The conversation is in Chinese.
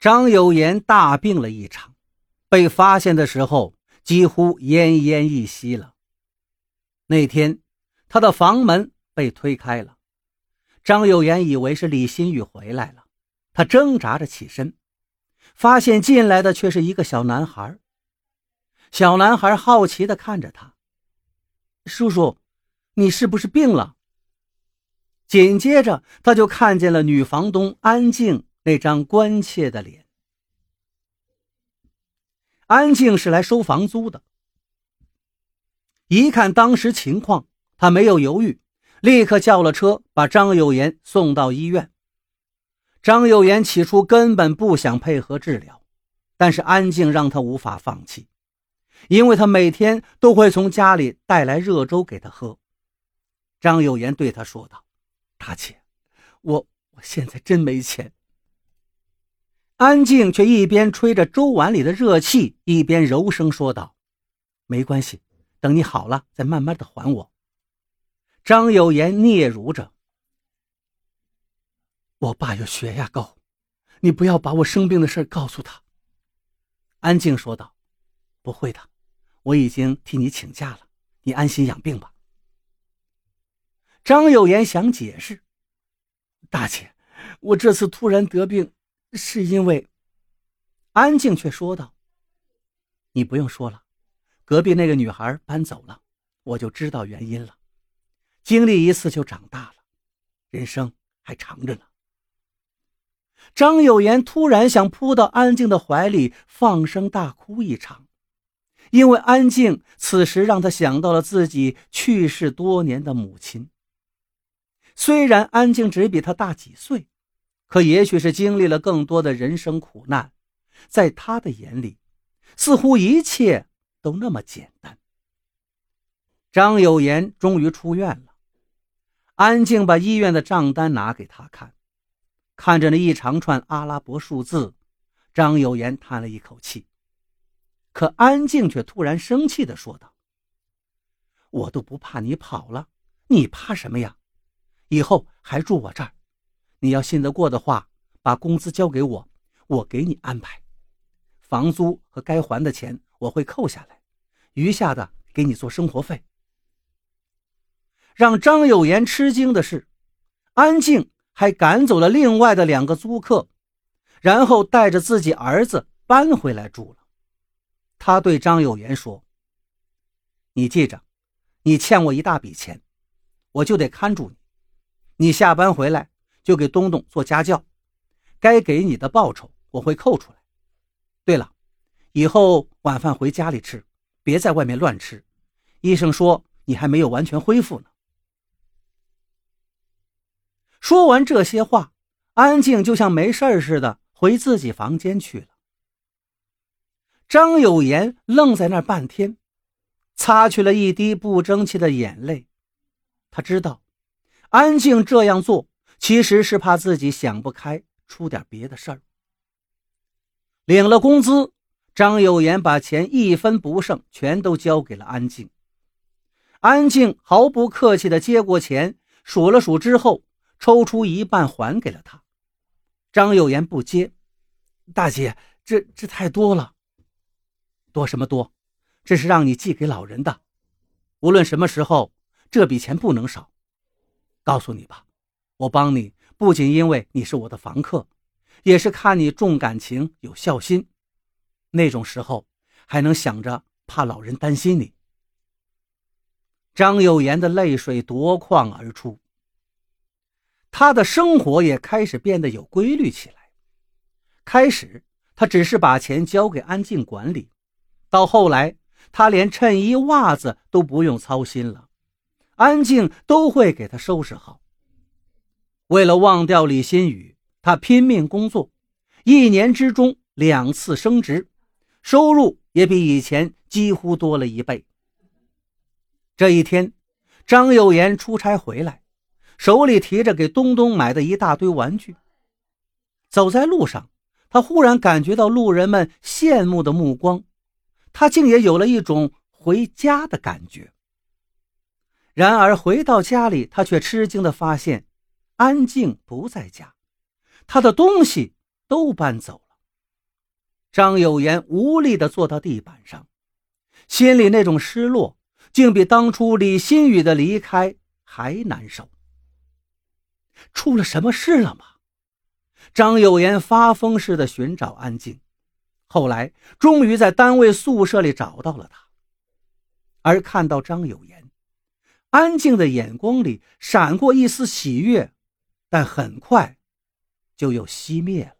张有言大病了一场，被发现的时候几乎奄奄一息了。那天，他的房门被推开了，张有言以为是李新宇回来了，他挣扎着起身，发现进来的却是一个小男孩。小男孩好奇地看着他：“叔叔，你是不是病了？”紧接着，他就看见了女房东安静。那张关切的脸，安静是来收房租的。一看当时情况，他没有犹豫，立刻叫了车，把张有言送到医院。张有言起初根本不想配合治疗，但是安静让他无法放弃，因为他每天都会从家里带来热粥给他喝。张有言对他说道：“大姐，我我现在真没钱。”安静却一边吹着粥碗里的热气，一边柔声说道：“没关系，等你好了再慢慢的还我。”张有言嗫嚅着：“我爸有血压高，你不要把我生病的事告诉他。”安静说道：“不会的，我已经替你请假了，你安心养病吧。”张有言想解释：“大姐，我这次突然得病。”是因为，安静却说道：“你不用说了，隔壁那个女孩搬走了，我就知道原因了。经历一次就长大了，人生还长着呢。”张有言突然想扑到安静的怀里，放声大哭一场，因为安静此时让他想到了自己去世多年的母亲。虽然安静只比他大几岁。可也许是经历了更多的人生苦难，在他的眼里，似乎一切都那么简单。张有言终于出院了，安静把医院的账单拿给他看，看着那一长串阿拉伯数字，张有言叹了一口气。可安静却突然生气地说道：“我都不怕你跑了，你怕什么呀？以后还住我这儿。”你要信得过的话，把工资交给我，我给你安排。房租和该还的钱我会扣下来，余下的给你做生活费。让张有言吃惊的是，安静还赶走了另外的两个租客，然后带着自己儿子搬回来住了。他对张有言说：“你记着，你欠我一大笔钱，我就得看住你。你下班回来。”就给东东做家教，该给你的报酬我会扣出来。对了，以后晚饭回家里吃，别在外面乱吃。医生说你还没有完全恢复呢。说完这些话，安静就像没事似的回自己房间去了。张有言愣在那儿半天，擦去了一滴不争气的眼泪。他知道，安静这样做。其实是怕自己想不开，出点别的事儿。领了工资，张有言把钱一分不剩全都交给了安静。安静毫不客气地接过钱，数了数之后，抽出一半还给了他。张有言不接，大姐，这这太多了。多什么多？这是让你寄给老人的，无论什么时候，这笔钱不能少。告诉你吧。我帮你，不仅因为你是我的房客，也是看你重感情、有孝心。那种时候，还能想着怕老人担心你。张有言的泪水夺眶而出，他的生活也开始变得有规律起来。开始，他只是把钱交给安静管理，到后来，他连衬衣、袜子都不用操心了，安静都会给他收拾好。为了忘掉李新宇，他拼命工作，一年之中两次升职，收入也比以前几乎多了一倍。这一天，张有言出差回来，手里提着给东东买的一大堆玩具。走在路上，他忽然感觉到路人们羡慕的目光，他竟也有了一种回家的感觉。然而回到家里，他却吃惊地发现。安静不在家，他的东西都搬走了。张有言无力地坐到地板上，心里那种失落，竟比当初李新宇的离开还难受。出了什么事了吗？张有言发疯似的寻找安静，后来终于在单位宿舍里找到了他。而看到张有言，安静的眼光里闪过一丝喜悦，但很快就又熄灭了。